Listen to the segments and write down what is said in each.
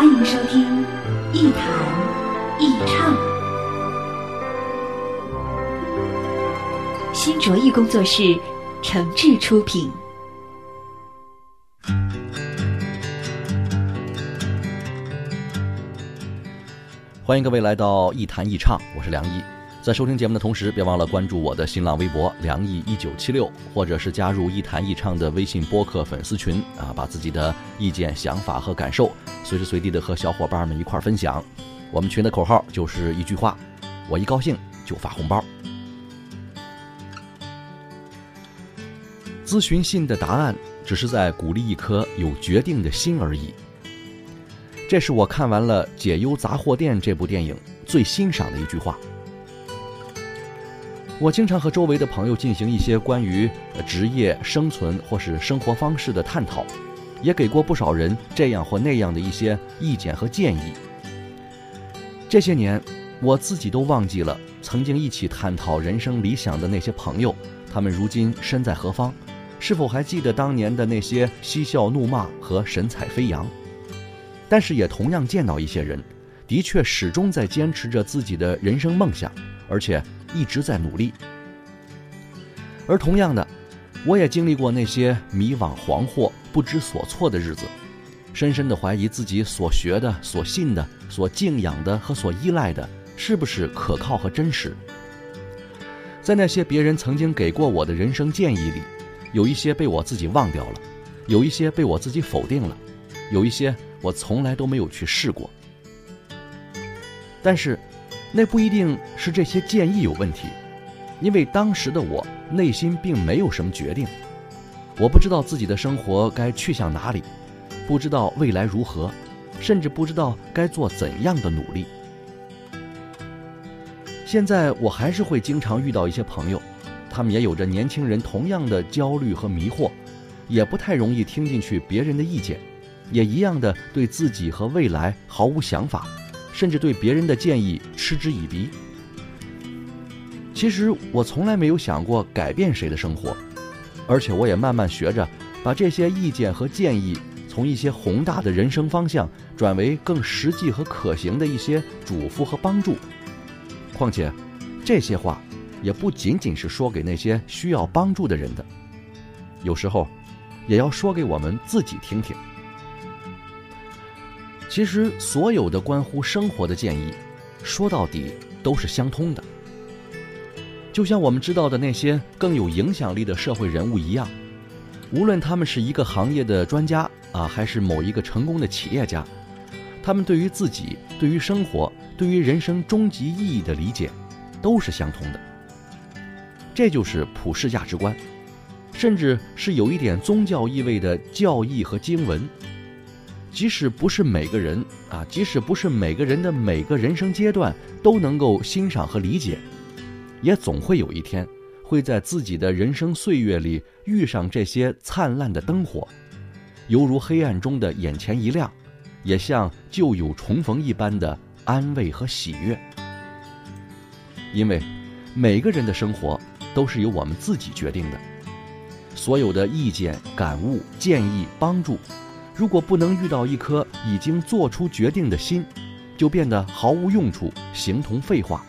欢迎收听一谈一唱，新卓艺工作室诚挚出品。欢迎各位来到一谈一唱，我是梁毅。在收听节目的同时，别忘了关注我的新浪微博“梁毅一九七六”，或者是加入一谈一唱的微信播客粉丝群啊，把自己的意见、想法和感受随时随地的和小伙伴们一块儿分享。我们群的口号就是一句话：我一高兴就发红包。咨询信的答案只是在鼓励一颗有决定的心而已。这是我看完了《解忧杂货店》这部电影最欣赏的一句话。我经常和周围的朋友进行一些关于职业、生存或是生活方式的探讨，也给过不少人这样或那样的一些意见和建议。这些年，我自己都忘记了曾经一起探讨人生理想的那些朋友，他们如今身在何方？是否还记得当年的那些嬉笑怒骂和神采飞扬？但是也同样见到一些人，的确始终在坚持着自己的人生梦想，而且一直在努力。而同样的，我也经历过那些迷惘、惶惑、不知所措的日子，深深的怀疑自己所学的、所信的、所敬仰的和所依赖的是不是可靠和真实。在那些别人曾经给过我的人生建议里，有一些被我自己忘掉了，有一些被我自己否定了，有一些。我从来都没有去试过，但是，那不一定是这些建议有问题，因为当时的我内心并没有什么决定，我不知道自己的生活该去向哪里，不知道未来如何，甚至不知道该做怎样的努力。现在我还是会经常遇到一些朋友，他们也有着年轻人同样的焦虑和迷惑，也不太容易听进去别人的意见。也一样的对自己和未来毫无想法，甚至对别人的建议嗤之以鼻。其实我从来没有想过改变谁的生活，而且我也慢慢学着把这些意见和建议从一些宏大的人生方向转为更实际和可行的一些嘱咐和帮助。况且，这些话也不仅仅是说给那些需要帮助的人的，有时候也要说给我们自己听听。其实，所有的关乎生活的建议，说到底都是相通的。就像我们知道的那些更有影响力的社会人物一样，无论他们是一个行业的专家啊，还是某一个成功的企业家，他们对于自己、对于生活、对于人生终极意义的理解，都是相通的。这就是普世价值观，甚至是有一点宗教意味的教义和经文。即使不是每个人啊，即使不是每个人的每个人生阶段都能够欣赏和理解，也总会有一天会在自己的人生岁月里遇上这些灿烂的灯火，犹如黑暗中的眼前一亮，也像旧友重逢一般的安慰和喜悦。因为每个人的生活都是由我们自己决定的，所有的意见、感悟、建议、帮助。如果不能遇到一颗已经做出决定的心，就变得毫无用处，形同废话。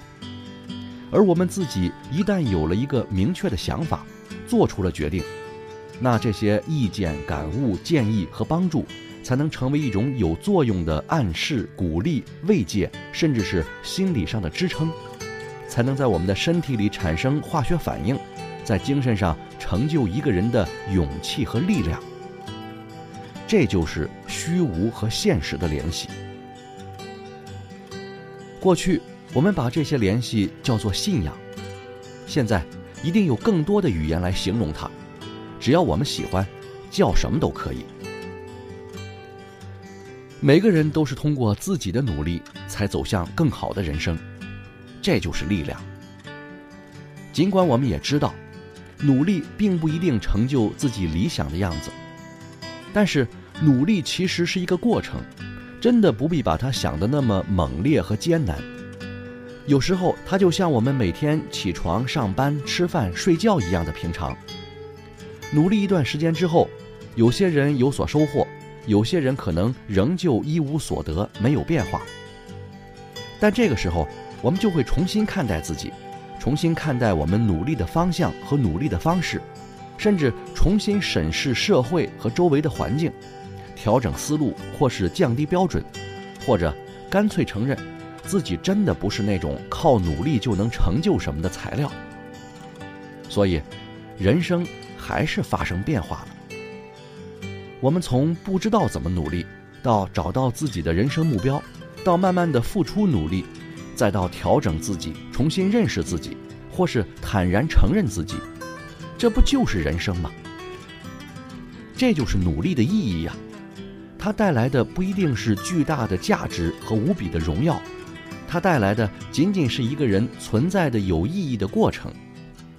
而我们自己一旦有了一个明确的想法，做出了决定，那这些意见、感悟、建议和帮助，才能成为一种有作用的暗示、鼓励、慰藉，甚至是心理上的支撑，才能在我们的身体里产生化学反应，在精神上成就一个人的勇气和力量。这就是虚无和现实的联系。过去我们把这些联系叫做信仰，现在一定有更多的语言来形容它。只要我们喜欢，叫什么都可以。每个人都是通过自己的努力才走向更好的人生，这就是力量。尽管我们也知道，努力并不一定成就自己理想的样子，但是努力其实是一个过程，真的不必把它想得那么猛烈和艰难。有时候，它就像我们每天起床、上班、吃饭、睡觉一样的平常。努力一段时间之后，有些人有所收获，有些人可能仍旧一无所得，没有变化。但这个时候，我们就会重新看待自己。重新看待我们努力的方向和努力的方式，甚至重新审视社会和周围的环境，调整思路，或是降低标准，或者干脆承认自己真的不是那种靠努力就能成就什么的材料。所以，人生还是发生变化了。我们从不知道怎么努力，到找到自己的人生目标，到慢慢的付出努力。再到调整自己，重新认识自己，或是坦然承认自己，这不就是人生吗？这就是努力的意义呀！它带来的不一定是巨大的价值和无比的荣耀，它带来的仅仅是一个人存在的有意义的过程。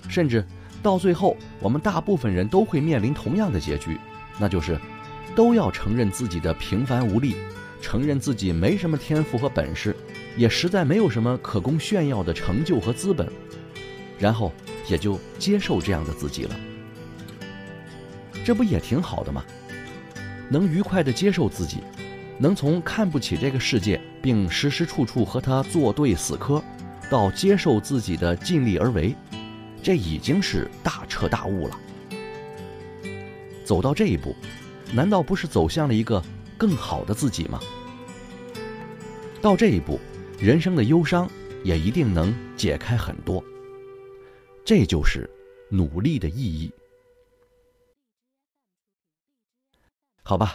甚至到最后，我们大部分人都会面临同样的结局，那就是都要承认自己的平凡无力，承认自己没什么天赋和本事。也实在没有什么可供炫耀的成就和资本，然后也就接受这样的自己了。这不也挺好的吗？能愉快地接受自己，能从看不起这个世界并时时处处和他作对死磕，到接受自己的尽力而为，这已经是大彻大悟了。走到这一步，难道不是走向了一个更好的自己吗？到这一步。人生的忧伤也一定能解开很多，这就是努力的意义。好吧，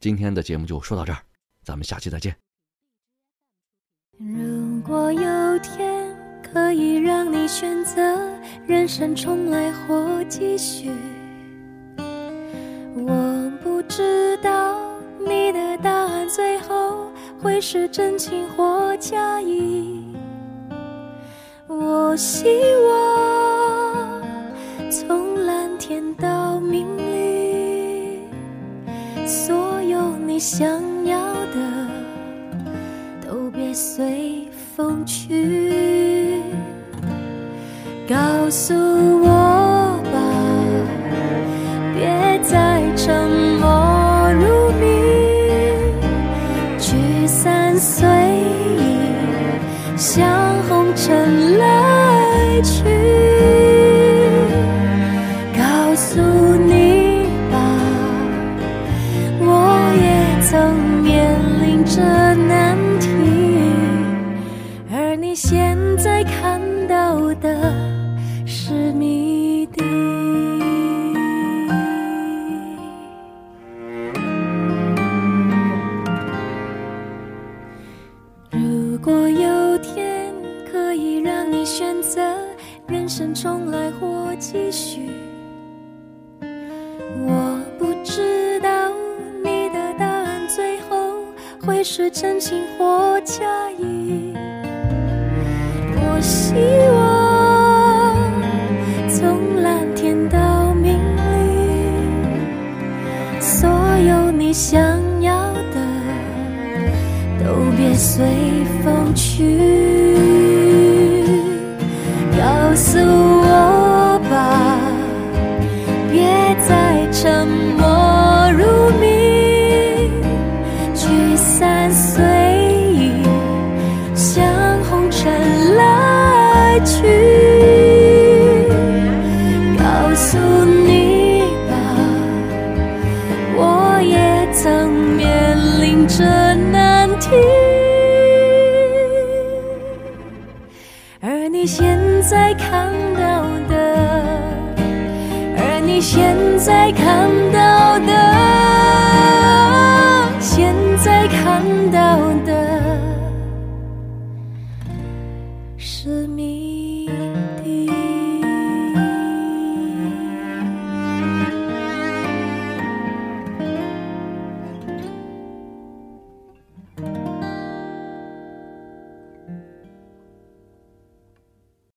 今天的节目就说到这儿，咱们下期再见。如果有天可以让你选择人生重来或继续，我不知道你的答案最后。会是真情或假意？我希望告诉我吧，别再沉默如谜，聚散。随意向红尘来去，告诉你吧，我也曾面临着如果有天可以让你选择人生重来或继续。我不知道你的答案最后会是真情或假意。随风去告诉我吧别再沉默如谜聚散随意像红尘来去告诉你吧我也曾面临着难题。